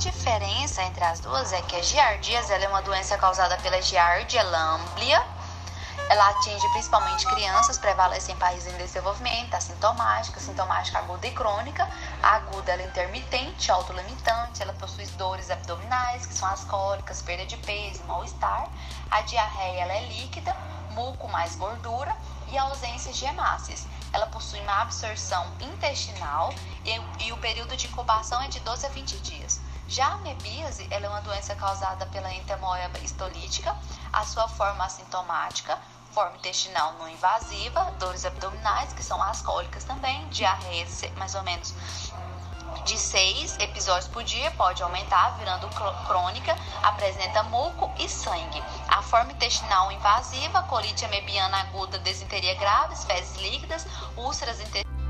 diferença entre as duas é que a giardíase é uma doença causada pela giardia lamblia. Ela atinge principalmente crianças, prevalece em países em desenvolvimento, assintomática, sintomática aguda e crônica. A aguda ela é intermitente, autolimitante, ela possui dores abdominais, que são as cólicas, perda de peso, mal-estar. A diarreia ela é líquida, muco mais gordura e ausência de hemácias. Ela possui uma absorção intestinal e, e o período de incubação é de 12 a 20 dias. Já a amebíase é uma doença causada pela entemoeba histolítica, a sua forma assintomática, forma intestinal não invasiva, dores abdominais, que são as cólicas também, diarreia mais ou menos de 6 episódios por dia, pode aumentar, virando crônica, apresenta muco e sangue. A forma intestinal invasiva, colite amebiana aguda, desinteria grave, fezes líquidas, úlceras intestinais